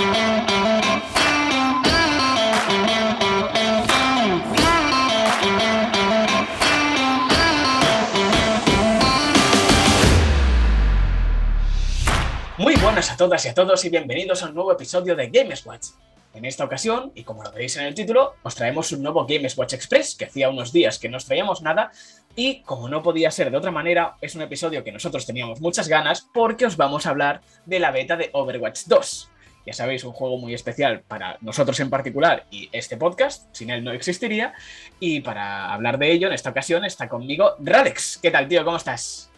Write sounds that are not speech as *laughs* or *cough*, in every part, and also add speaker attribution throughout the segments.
Speaker 1: Muy buenas a todas y a todos y bienvenidos a un nuevo episodio de Games Watch. En esta ocasión, y como lo veis en el título, os traemos un nuevo Games Watch Express, que hacía unos días que no os traíamos nada, y como no podía ser de otra manera, es un episodio que nosotros teníamos muchas ganas porque os vamos a hablar de la beta de Overwatch 2. Ya sabéis, un juego muy especial para nosotros en particular y este podcast, sin él no existiría. Y para hablar de ello, en esta ocasión está conmigo Ralex. ¿Qué tal, tío? ¿Cómo estás?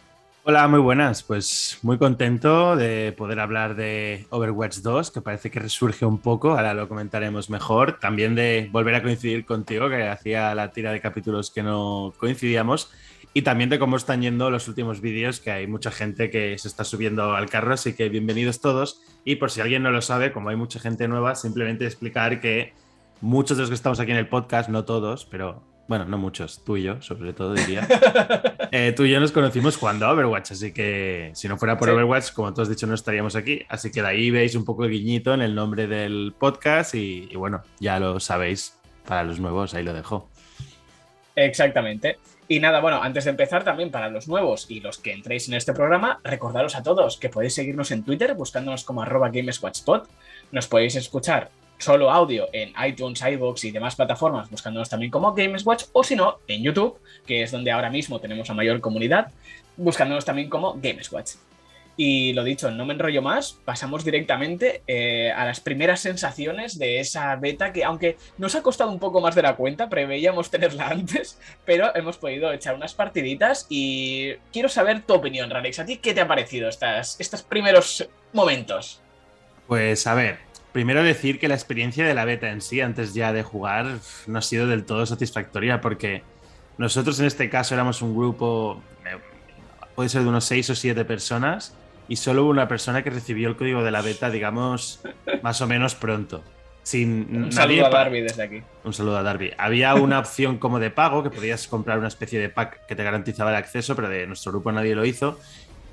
Speaker 2: Hola, muy buenas. Pues muy contento de poder hablar de Overwatch 2, que parece que resurge un poco, ahora lo comentaremos mejor. También de volver a coincidir contigo, que hacía la tira de capítulos que no coincidíamos. Y también de cómo están yendo los últimos vídeos, que hay mucha gente que se está subiendo al carro, así que bienvenidos todos. Y por si alguien no lo sabe, como hay mucha gente nueva, simplemente explicar que muchos de los que estamos aquí en el podcast, no todos, pero bueno, no muchos, tú y yo, sobre todo diría. *laughs* eh, tú y yo nos conocimos jugando a Overwatch, así que si no fuera por sí. Overwatch, como tú has dicho, no estaríamos aquí. Así que de ahí veis un poco el guiñito en el nombre del podcast y, y bueno, ya lo sabéis. Para los nuevos, ahí lo dejo.
Speaker 1: Exactamente. Y nada, bueno, antes de empezar también para los nuevos y los que entréis en este programa, recordaros a todos que podéis seguirnos en Twitter buscándonos como arroba GamesWatchPod. Nos podéis escuchar solo audio en iTunes, iVoox y demás plataformas, buscándonos también como GamesWatch, o si no, en YouTube, que es donde ahora mismo tenemos la mayor comunidad, buscándonos también como GamesWatch. Y lo dicho, no me enrollo más, pasamos directamente eh, a las primeras sensaciones de esa beta que, aunque nos ha costado un poco más de la cuenta, preveíamos tenerla *laughs* antes, pero hemos podido echar unas partiditas y quiero saber tu opinión, Ralex. ¿A ti qué te ha parecido estas, estos primeros momentos?
Speaker 2: Pues a ver, primero decir que la experiencia de la beta en sí, antes ya de jugar, no ha sido del todo satisfactoria porque nosotros en este caso éramos un grupo, eh, puede ser de unos 6 o 7 personas, y solo hubo una persona que recibió el código de la beta, digamos, más o menos pronto. Sin,
Speaker 1: un saludo a Darby desde aquí.
Speaker 2: Un saludo a Darby. Había una opción como de pago, que podías comprar una especie de pack que te garantizaba el acceso, pero de nuestro grupo nadie lo hizo.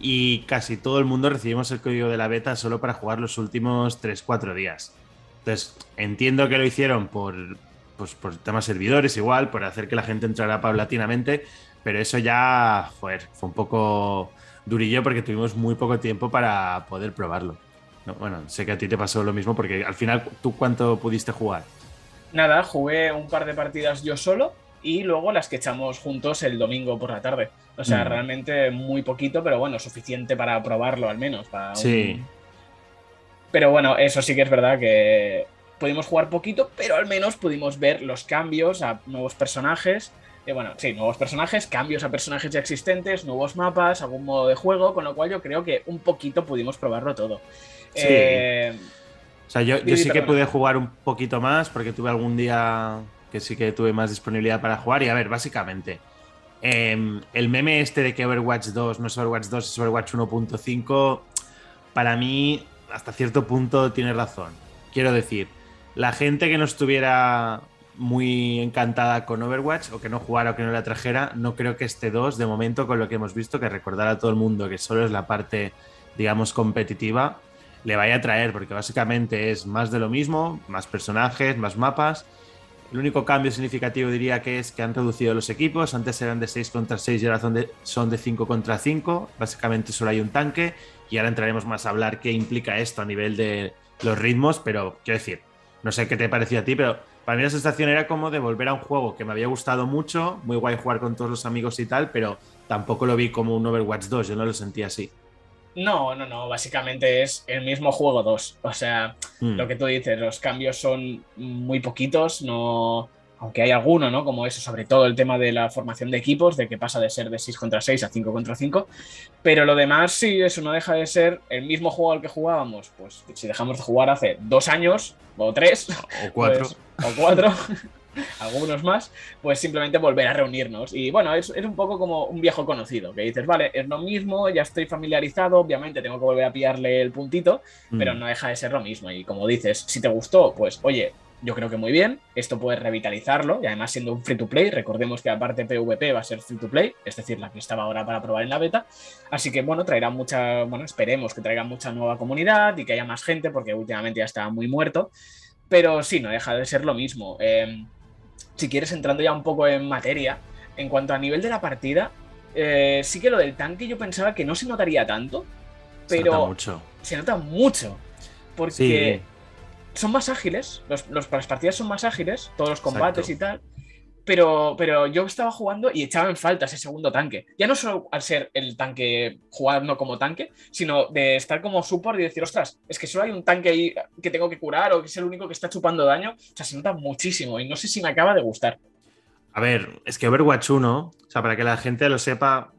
Speaker 2: Y casi todo el mundo recibimos el código de la beta solo para jugar los últimos 3-4 días. Entonces, entiendo que lo hicieron por, pues, por temas servidores, igual, por hacer que la gente entrara paulatinamente, pero eso ya, joder, fue un poco durillo porque tuvimos muy poco tiempo para poder probarlo. No, bueno, sé que a ti te pasó lo mismo porque al final, ¿tú cuánto pudiste jugar?
Speaker 1: Nada, jugué un par de partidas yo solo y luego las que echamos juntos el domingo por la tarde. O sea, mm. realmente muy poquito, pero bueno, suficiente para probarlo al menos. Para
Speaker 2: sí.
Speaker 1: Un... Pero bueno, eso sí que es verdad que pudimos jugar poquito, pero al menos pudimos ver los cambios a nuevos personajes eh, bueno, sí, nuevos personajes, cambios a personajes ya existentes, nuevos mapas, algún modo de juego, con lo cual yo creo que un poquito pudimos probarlo todo.
Speaker 2: Sí. Eh, o sea, yo, yo sí, que pude jugar un poquito más porque tuve algún día que sí que tuve más disponibilidad para jugar. Y a ver, básicamente, eh, el meme este de que Overwatch 2 no es Overwatch 2, es Overwatch 1.5, para mí, hasta cierto punto, tiene razón. Quiero decir, la gente que no estuviera muy encantada con Overwatch o que no jugara o que no la trajera, no creo que este 2, de momento, con lo que hemos visto, que recordar a todo el mundo que solo es la parte, digamos, competitiva, le vaya a traer, porque básicamente es más de lo mismo, más personajes, más mapas. El único cambio significativo diría que es que han reducido los equipos, antes eran de 6 contra 6 y ahora son de, son de 5 contra 5, básicamente solo hay un tanque. Y ahora entraremos más a hablar qué implica esto a nivel de los ritmos, pero quiero decir, no sé qué te pareció a ti, pero para mí la sensación era como de volver a un juego que me había gustado mucho, muy guay jugar con todos los amigos y tal, pero tampoco lo vi como un Overwatch 2, yo no lo sentía así.
Speaker 1: No, no, no, básicamente es el mismo juego 2. O sea, mm. lo que tú dices, los cambios son muy poquitos, no. Aunque hay alguno, ¿no? Como eso, sobre todo el tema de la formación de equipos, de que pasa de ser de 6 contra 6 a 5 contra 5. Pero lo demás, sí, eso no deja de ser el mismo juego al que jugábamos. Pues si dejamos de jugar hace dos años, o tres,
Speaker 2: o cuatro,
Speaker 1: pues, o cuatro. *laughs* algunos más, pues simplemente volver a reunirnos. Y bueno, es, es, un poco como un viejo conocido, que dices, vale, es lo mismo, ya estoy familiarizado, obviamente tengo que volver a pillarle el puntito, mm. pero no deja de ser lo mismo. Y como dices, si te gustó, pues oye, yo creo que muy bien. Esto puede revitalizarlo y además siendo un free to play, recordemos que aparte PvP va a ser free to play, es decir, la que estaba ahora para probar en la beta. Así que bueno, traerá mucha, bueno, esperemos que traiga mucha nueva comunidad y que haya más gente porque últimamente ya está muy muerto. Pero sí, no deja de ser lo mismo. Em, si quieres, entrando ya un poco en materia, en cuanto a nivel de la partida, eh, sí que lo del tanque yo pensaba que no se notaría tanto, pero se nota mucho. Se nota mucho. Porque son más ágiles, los, las partidas son más ágiles, todos los combates y tal. Pero, pero yo estaba jugando y echaba en falta ese segundo tanque. Ya no solo al ser el tanque jugando como tanque, sino de estar como support y decir, ostras, es que solo hay un tanque ahí que tengo que curar o que es el único que está chupando daño. O sea, se nota muchísimo y no sé si me acaba de gustar.
Speaker 2: A ver, es que Overwatch 1, o sea, para que la gente lo sepa,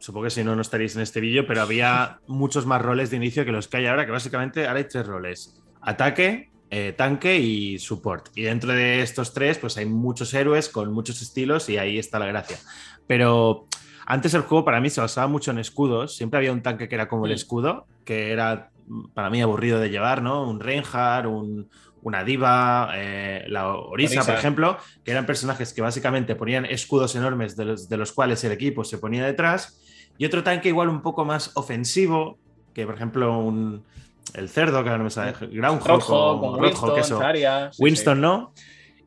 Speaker 2: supongo que si no, no estaréis en este vídeo, pero había muchos más roles de inicio que los que hay ahora, que básicamente ahora hay tres roles. Ataque, eh, tanque y support. Y dentro de estos tres, pues hay muchos héroes con muchos estilos y ahí está la gracia. Pero antes el juego para mí se basaba mucho en escudos. Siempre había un tanque que era como el mm. escudo, que era para mí aburrido de llevar, ¿no? Un Reinhardt, un, una diva, eh, la Orisa, por ejemplo, que eran personajes que básicamente ponían escudos enormes de los, cuales el equipo se ponía detrás, y otro tanque igual un poco más ofensivo, que por ejemplo un, el cerdo, que ahora no me sale, Groundhog,
Speaker 1: o Winston,
Speaker 2: Winston no.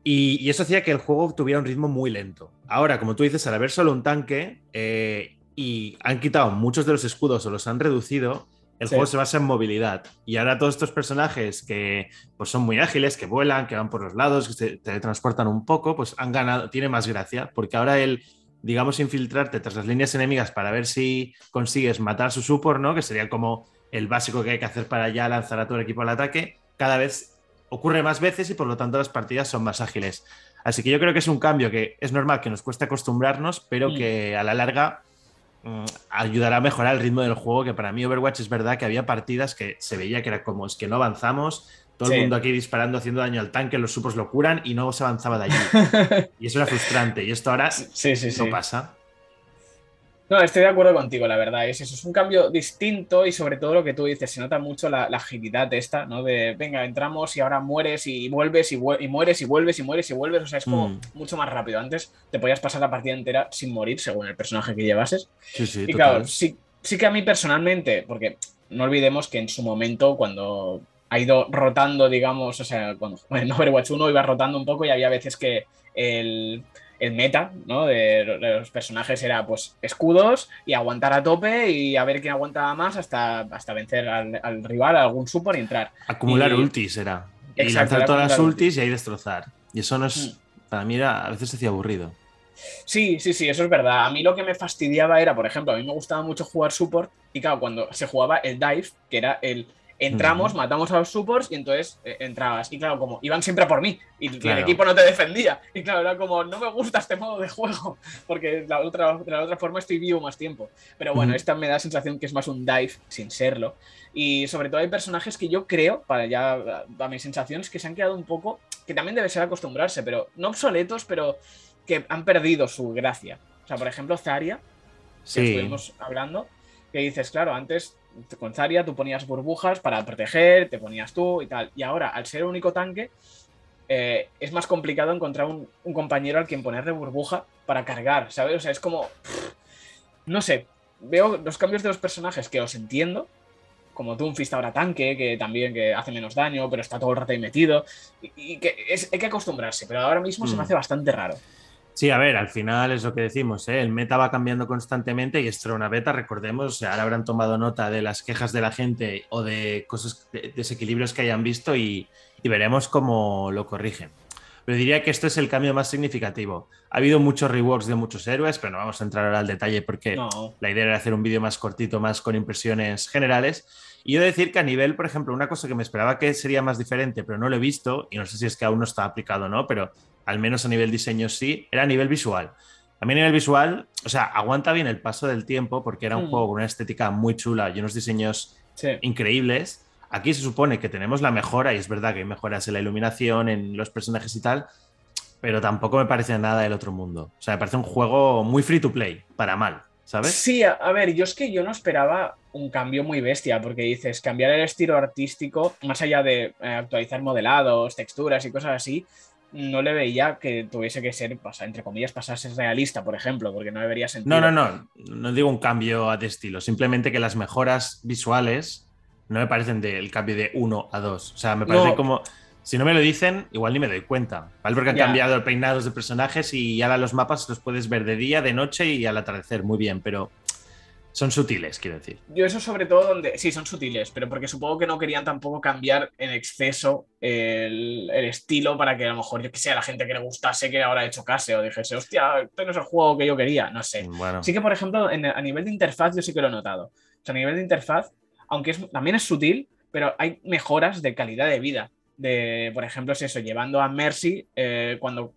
Speaker 2: Y, y, eso hacía que el juego tuviera un ritmo muy lento. Ahora, como tú dices, al haber solo un tanque eh, y han quitado muchos de los escudos o los han reducido, el juego se basa en movilidad. Y ahora todos estos personajes que pues, son muy ágiles, que vuelan, que van por los lados, que se teletransportan un poco, pues han ganado, tiene más gracia, porque ahora el, digamos, infiltrarte tras las líneas enemigas para ver si consigues matar a su support, ¿no? Que sería como el básico que hay que hacer para ya lanzar a todo el equipo al ataque, cada vez ocurre más veces y por lo tanto las partidas son más ágiles. Así que yo creo que es un cambio que es normal que nos cueste acostumbrarnos, pero mm. que a la larga Mm, ayudará a mejorar el ritmo del juego, que para mí Overwatch es verdad que había partidas que se veía que era como es que no avanzamos, todo el mundo aquí disparando, haciendo daño al tanque, los supos lo curan y no se avanzaba de allí. *laughs* y eso era frustrante, y esto ahora sí, no pasa.
Speaker 1: No, estoy de acuerdo contigo, la verdad. Es eso, es un cambio distinto y sobre todo lo que tú dices, se nota mucho la, agilidad esta, ¿no? De, venga, entramos y ahora mueres y vuelves y, mueres y vuelves y mueres y vuelves. O sea, es como mm. mucho más rápido. Antes te podías pasar la partida entera sin morir, según el personaje que llevases.
Speaker 2: Sí, sí,
Speaker 1: y claro, sí, sí que a mí personalmente, porque no olvidemos que en su momento, cuando ha ido rotando, digamos, o sea, cuando *laughs* en Overwatch 1 iba rotando un poco y había veces que el el meta ¿no? de, los personajes era pues escudos y aguantar a tope y a ver quién aguantaba más hasta, hasta vencer al, rival, a algún support y entrar.
Speaker 2: Acumular ultis era. y lanzar todas las ultis y ahí destrozar. Y eso no es, mm. para mí a veces se hacía aburrido.
Speaker 1: Sí, sí, sí, eso es verdad. A mí lo que me fastidiaba era, por ejemplo, a mí me gustaba mucho jugar support y claro, cuando se jugaba el dive, que era el entramos, matamos a los supports y entonces eh, entrabas. Y claro, como iban siempre a por mí y, el equipo no te defendía. Y claro, era como, no me gusta este modo de juego, *laughs* porque la otra, de la otra forma estoy vivo más tiempo. Pero bueno, esta me da la sensación que es más un dive sin serlo. Y sobre todo hay personajes que yo creo, para ya a mis sensaciones, que se han quedado un poco, que también debe ser acostumbrarse, pero no obsoletos, pero que han perdido su gracia. O sea, por ejemplo, Zarya, que estuvimos hablando, que dices, claro, antes con Zarya tú ponías burbujas para proteger, te ponías tú y tal. Y ahora, al ser el único tanque, eh, es más complicado encontrar un, compañero al quien ponerle burbuja para cargar, ¿sabes? O sea, es como. no sé. Veo los cambios de los personajes que os entiendo. Como Doomfist ahora tanque, que también que hace menos daño, pero está todo el rato ahí metido. Y, que hay que acostumbrarse, pero ahora mismo se me mm. hace bastante raro.
Speaker 2: Sí, a ver, al final es lo que decimos, ¿eh? el meta va cambiando constantemente y una beta, recordemos, ahora habrán tomado nota de las quejas de la gente o de cosas, de desequilibrios que hayan visto y, veremos cómo lo corrigen. Pero diría que esto es el cambio más significativo. Ha habido muchos reworks de muchos héroes, pero no vamos a entrar ahora al detalle porque la idea era hacer un vídeo más cortito, más con impresiones generales. Y yo decir que a nivel, por ejemplo, una cosa que me esperaba que sería más diferente, pero no lo he visto, y no sé si es que aún no está aplicado o no, pero al menos a nivel diseño sí, era a nivel visual. A mí a nivel visual, o sea, aguanta bien el paso del tiempo porque era un hmm. juego con una estética muy chula y unos diseños increíbles. Aquí se supone que tenemos la mejora y es verdad que hay mejoras en la iluminación, en los personajes y tal, pero tampoco me parece nada del otro mundo. O sea, me parece un juego muy free to play, para mal. ¿sabes?
Speaker 1: Sí, a, ver, yo es que yo no esperaba un cambio muy bestia, porque dices, cambiar el estilo artístico, más allá de eh, actualizar modelados, texturas y cosas así, no le veía que tuviese que ser, entre comillas, pasarse realista, por ejemplo, porque no debería sentido.
Speaker 2: No, no, no, no digo un cambio de estilo, simplemente que las mejoras visuales no me parecen del cambio de 1 a 2. O sea, me parece como si no me lo dicen, igual ni me doy cuenta, ¿vale? Porque han cambiado el peinados de personajes y ahora los mapas los puedes ver de día, de noche y al atardecer, muy bien, pero son sutiles, quiero decir.
Speaker 1: Yo eso sobre todo donde... Sí, son sutiles, pero porque supongo que no querían tampoco cambiar en exceso el, estilo para que a lo mejor, yo que sé, a la gente que le gustase que ahora hecho case o dijese, hostia, este no es el juego que yo quería, no sé. Bueno. Sí que, por ejemplo, a nivel de interfaz yo sí que lo he notado. O sea, a nivel de interfaz, aunque también es sutil, pero hay mejoras de calidad de vida de, por ejemplo, es eso, llevando a Mercy, eh, cuando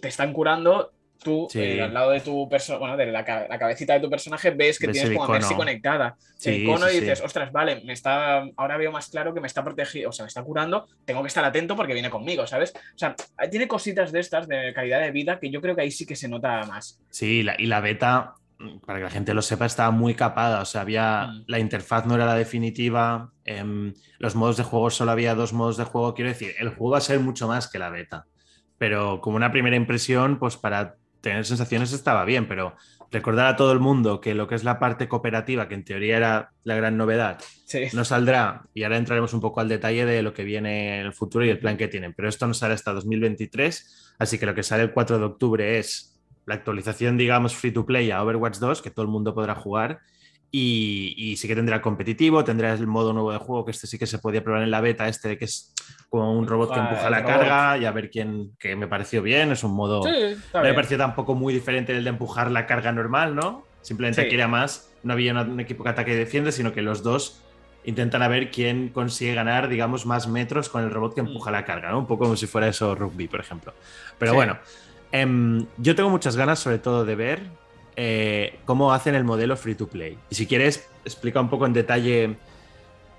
Speaker 1: te están curando, tú eh, al lado de tu persona, bueno, de la, cabecita de tu personaje, ves que tienes como a Mercy conectada. el icono y dices, ostras, vale, me está, ahora veo más claro que me está protegiendo, o sea, me está curando, tengo que estar atento porque viene conmigo, ¿sabes? O sea, tiene cositas de estas de calidad de vida que yo creo que ahí sí que se nota más.
Speaker 2: Sí, y la beta para que la gente lo sepa, estaba muy capada. O sea, había mm. la interfaz no era la definitiva. Em, los modos de juego solo había dos modos de juego. Quiero decir, el juego va a ser mucho más que la beta. Pero como una primera impresión, pues para tener sensaciones estaba bien. Pero recordar a todo el mundo que lo que es la parte cooperativa, que en teoría era la gran novedad, no saldrá. Y ahora entraremos un poco al detalle de lo que viene en el futuro y el plan que tienen. Pero esto no sale hasta 2023. Así que lo que sale el 4 de octubre es la actualización, digamos, free to play a Overwatch 2, que todo el mundo podrá jugar. Y, sí que tendrá competitivo, tendrá el modo nuevo de juego, que este sí que se podía probar en la beta, este de que es como un robot que empuja la carga y a ver quién, que me pareció bien, es un modo... no me pareció tampoco muy diferente del de empujar la carga normal, ¿no? Simplemente aquí era más, no había un equipo que ataque y defiende, sino que los dos intentan a ver quién consigue ganar, digamos, más metros con el robot que mm. empuja la carga, ¿no? Un poco como si fuera eso rugby, por ejemplo. Pero bueno, Em, yo tengo muchas ganas, sobre todo, de ver eh, cómo hacen el modelo free to play. Y si quieres, explica un poco en detalle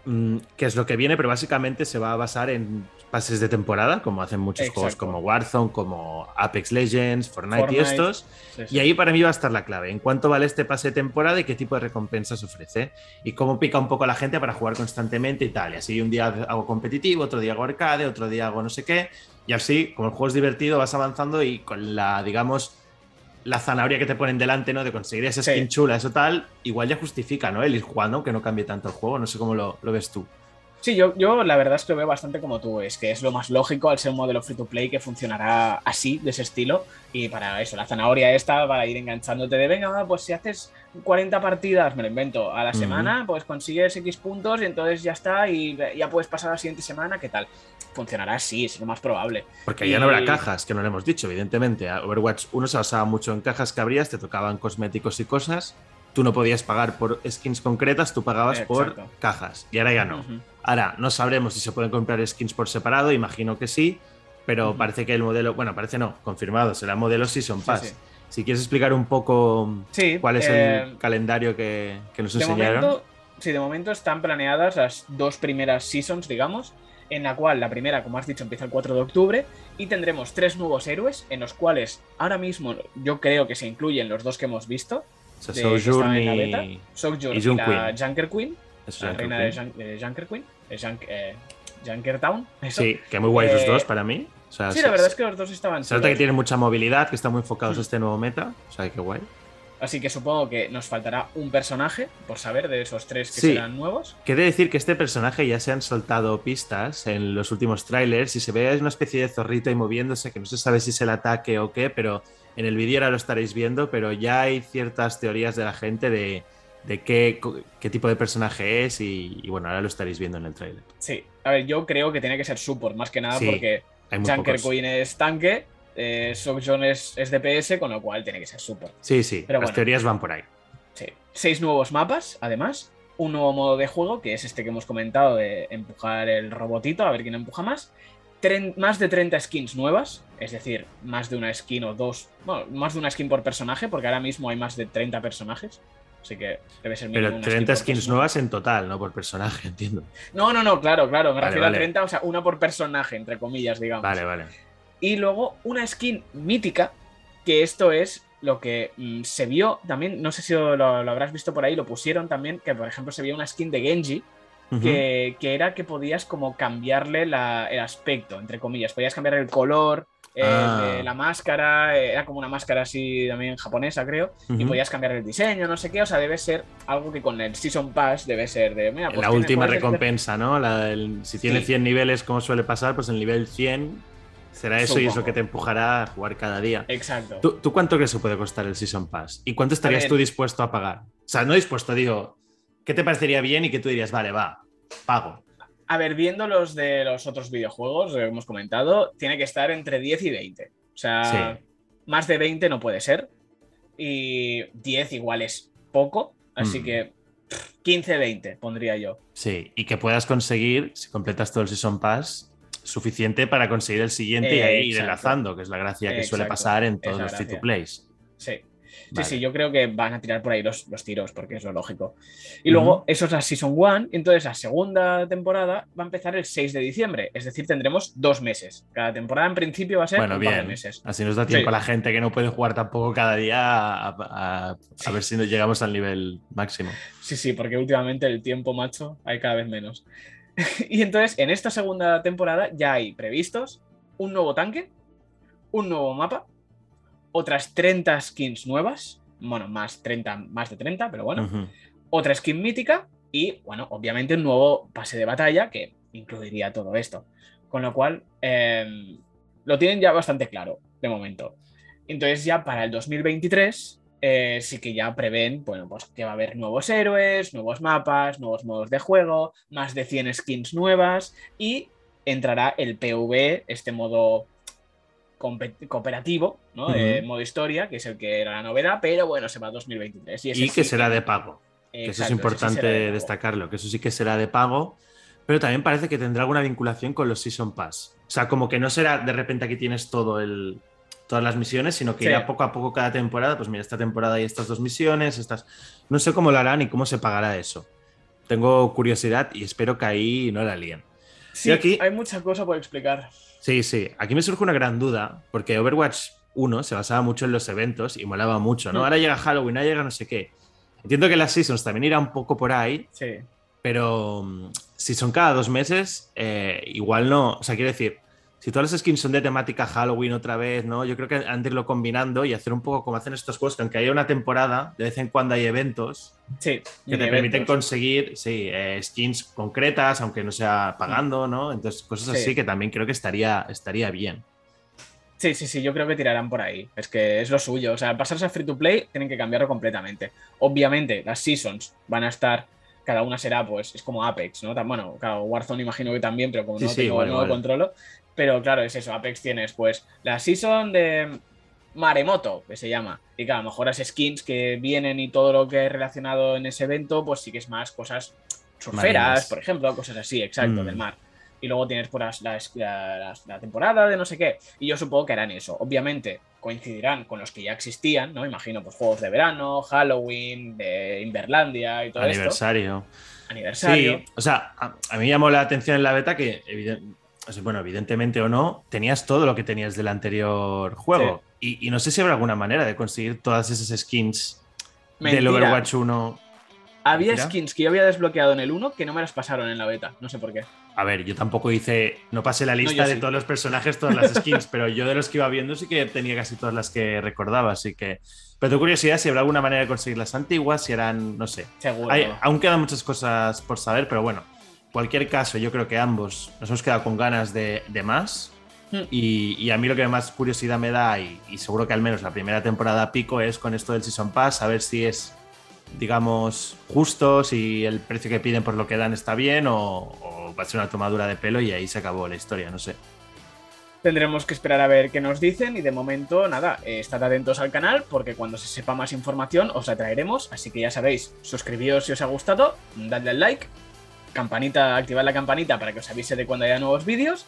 Speaker 2: mm, qué es lo que viene, pero básicamente se va a basar en pases de temporada, como hacen muchos juegos como Warzone, como Apex Legends, Fortnite, y estos. Y ahí para mí va a estar la clave, en cuánto vale este pase de temporada y qué tipo de recompensas ofrece. Y cómo pica un poco la gente para jugar constantemente y tal. Y así un día hago competitivo, otro día hago arcade, otro día hago no sé qué. Y así, como el juego es divertido, vas avanzando y con la, digamos, la zanahoria que te ponen delante, ¿no? De conseguir esa skin chula, eso tal, igual ya justifica, ¿no? El ir jugando, que no cambie tanto el juego. No sé cómo lo, ves tú.
Speaker 1: Sí, yo, yo la verdad es que lo veo bastante como tú, es que es lo más lógico al ser un modelo free to play que funcionará así, de ese estilo, y para eso, la zanahoria esta, para ir enganchándote de, venga, pues si haces 40 partidas, me lo invento, a la semana, pues consigues X puntos y entonces ya está, y ya puedes pasar a la siguiente semana, ¿qué tal? funcionará así, es lo más probable.
Speaker 2: Porque ya no habrá cajas, que no lo hemos dicho, evidentemente. Overwatch 1 se basaba mucho en cajas que abrías, te tocaban cosméticos y cosas. Tú no podías pagar por skins concretas, tú pagabas por cajas. Y ahora ya no. Ahora, no sabremos si se pueden comprar skins por separado, imagino que sí, pero parece que el modelo, bueno, parece no, confirmado, será modelo Season Pass. Si quieres explicar un poco cuál es el eh, calendario que, nos enseñaron.
Speaker 1: sí, de momento están planeadas las dos primeras seasons, digamos en la cual la primera, como has dicho, empieza el 4 de octubre y tendremos tres nuevos héroes en los cuales ahora mismo yo creo que se incluyen los dos que hemos visto.
Speaker 2: de, Sojourn y...
Speaker 1: Sojourn y, y, la Junker Queen, la reina de, Junker Queen, eh, Junker Town.
Speaker 2: Sí, que muy guays los eh, dos para mí.
Speaker 1: sí, la verdad es que los dos estaban.
Speaker 2: Se nota que tienen mucha movilidad, que están muy enfocados mm. a este nuevo meta. O sea, qué guay.
Speaker 1: Así que supongo que nos faltará un personaje por saber de esos tres que serán nuevos.
Speaker 2: Quiere decir que este personaje ya se han soltado pistas en los últimos trailers y se ve una especie de zorrito ahí moviéndose, que no se sabe si es el ataque o qué, pero en el vídeo ahora lo estaréis viendo, pero ya hay ciertas teorías de la gente de, qué, qué, tipo de personaje es y, bueno, ahora lo estaréis viendo en el trailer.
Speaker 1: Sí, a ver, yo creo que tiene que ser support, más que nada porque Junker Queen es tanque eh, es, DPS, con lo cual tiene que ser super.
Speaker 2: Sí, sí, las teorías van por ahí.
Speaker 1: Sí. Seis nuevos mapas, además. Un nuevo modo de juego, que es este que hemos comentado de empujar el robotito, a ver quién empuja más. más de 30 skins nuevas, es decir, más de una skin o dos, bueno, más de una skin por personaje, porque ahora mismo hay más de 30 personajes. Así que debe ser
Speaker 2: Pero 30 skins nuevas en total, no por personaje, *laughs* entiendo.
Speaker 1: No, no, no, claro, claro. Me refiero a 30, o sea, una por personaje, entre comillas, digamos.
Speaker 2: Vale, vale.
Speaker 1: Y luego una skin mítica, que esto es lo que mm, se vio también, no sé si lo, habrás visto por ahí, lo pusieron también, que por ejemplo se vio una skin de Genji, que, era que podías como cambiarle el aspecto, entre comillas, podías cambiar el color, eh, ah. la máscara, eh, era como una máscara así también japonesa, creo, y podías cambiar el diseño, no sé qué, o sea, debe ser algo que con el Season Pass debe ser de...
Speaker 2: Pues la última recompensa, ¿no? si tiene 100 niveles, como suele pasar, pues el nivel 100 será eso y es lo que te empujará a jugar cada día.
Speaker 1: Exacto.
Speaker 2: ¿Tú, cuánto crees que puede costar el Season Pass? ¿Y cuánto estarías tú dispuesto a pagar? O sea, no dispuesto, digo, ¿qué te parecería bien y que tú dirías, vale, va, pago?
Speaker 1: A ver, viendo los de los otros videojuegos que hemos comentado, tiene que estar entre 10 y 20. O sea, más de 20 no puede ser. Y 10 igual es poco. Así mm. que 15-20 pondría yo.
Speaker 2: Sí, y que puedas conseguir, si completas todo el Season Pass, suficiente para conseguir el siguiente y ahí ir enlazando, que es la gracia que suele pasar en todos los free to plays.
Speaker 1: Sí. Sí, sí, yo creo que van a tirar por ahí los, tiros, porque es lo lógico. Y luego, eso es la Season 1, entonces la segunda temporada va a empezar el 6 de diciembre, es decir, tendremos dos meses. Cada temporada en principio va a ser
Speaker 2: bueno, bien. meses. Así nos da tiempo a la gente que no puede jugar tampoco cada día a, ver si nos llegamos al nivel máximo.
Speaker 1: Sí, sí, porque últimamente el tiempo, macho, hay cada vez menos. *laughs* y entonces, en esta segunda temporada ya hay previstos un nuevo tanque, un nuevo mapa, otras 30 skins nuevas, bueno, más 30, más de 30, pero bueno, otra skin mítica y, bueno, obviamente un nuevo pase de batalla que incluiría todo esto. Con lo cual, em, lo tienen ya bastante claro de momento. Entonces ya para el 2023 eh, sí que ya prevén, bueno, pues que va a haber nuevos héroes, nuevos mapas, nuevos modos de juego, más de 100 skins nuevas y entrará el PV, este modo cooperativo, ¿no? De modo historia, que es el que era la novedad, pero bueno, se va a 2023.
Speaker 2: Y, que será de pago. eso es importante destacarlo, que eso sí que será de pago, pero también parece que tendrá alguna vinculación con los Season Pass. O sea, como que no será de repente aquí tienes todo el, todas las misiones, sino que irá poco a poco cada temporada. Pues mira, esta temporada hay estas dos misiones, estas. No sé cómo lo harán y cómo se pagará eso. Tengo curiosidad y espero que ahí no la líen.
Speaker 1: Sí, aquí... hay mucha cosa por explicar.
Speaker 2: Sí, sí. Aquí me surge una gran duda, porque Overwatch 1 se basaba mucho en los eventos y molaba mucho, ¿no? Mm. Ahora llega Halloween, ahora llega no sé qué. Entiendo que las Seasons también irá un poco por ahí.
Speaker 1: Sí.
Speaker 2: Pero mm, si son cada dos meses, eh, igual no. O sea, quiero decir, si todas las skins son de temática Halloween otra vez, ¿no? Yo creo que han de irlo combinando y hacer un poco como hacen estos juegos, que aunque haya una temporada, de vez en cuando hay eventos
Speaker 1: que
Speaker 2: te permiten conseguir sí, eh, skins concretas, aunque no sea pagando, ¿no? Entonces, cosas así que también creo que estaría, estaría bien.
Speaker 1: Sí, sí, sí, yo creo que tirarán por ahí. Es que es lo suyo. O sea, pasarse a free to play tienen que cambiarlo completamente. Obviamente, las seasons van a estar cada una será, pues, es como Apex, ¿no? Bueno, claro, Warzone imagino que también, pero como no tengo, no controlo. Pero claro, es eso, Apex tienes pues la season de Maremoto, que se llama. Y claro, a lo mejor las skins que vienen y todo lo que es relacionado en ese evento, pues sí que es más cosas surferas, por ejemplo, cosas así, exacto, mm. del mar. Y luego tienes por la, la, temporada de no sé qué. Y yo supongo que harán eso. Obviamente coincidirán con los que ya existían, ¿no? Imagino, pues juegos de verano, Halloween, de Inverlandia y todo
Speaker 2: Aniversario.
Speaker 1: Aniversario.
Speaker 2: Sí, o sea, a, a, mí llamó la atención en la beta que, evidentemente bueno, evidentemente o no, tenías todo lo que tenías del anterior juego. Y, no sé si habrá alguna manera de conseguir todas esas skins del Overwatch 1.
Speaker 1: Había skins que yo había desbloqueado en el 1 que no me las pasaron en la beta, no sé por qué.
Speaker 2: A ver, yo tampoco hice, no pasé la lista de todos los personajes, todas las *laughs* skins, pero yo de los que iba viendo sí que tenía casi todas las que recordaba, así que... Pero tengo curiosidad si habrá alguna manera de conseguir las antiguas, si eran, no sé.
Speaker 1: Seguro.
Speaker 2: aún quedan muchas cosas por saber, pero bueno, cualquier caso, yo creo que ambos nos hemos quedado con ganas de, más. Hmm. Y, a mí lo que más curiosidad me da, y, seguro que al menos la primera temporada pico, es con esto del Season Pass, a ver si es, digamos, justo, si el precio que piden por lo que dan está bien o, va a ser una tomadura de pelo y ahí se acabó la historia, no sé.
Speaker 1: Tendremos que esperar a ver qué nos dicen y de momento, nada, eh, estad atentos al canal porque cuando se sepa más información os la traeremos. Así que ya sabéis, suscribíos si os ha gustado, dadle al like campanita, activad la campanita para que os avise de cuando haya nuevos vídeos.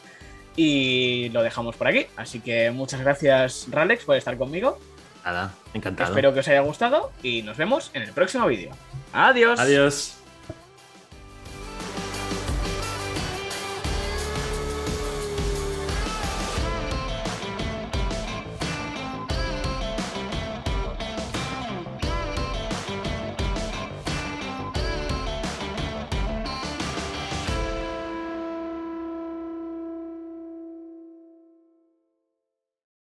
Speaker 1: Y lo dejamos por aquí. Así que muchas gracias, Ralex, por estar conmigo.
Speaker 2: Nada, encantado.
Speaker 1: Espero que os haya gustado y nos vemos en el próximo vídeo. Adiós.
Speaker 2: Adiós.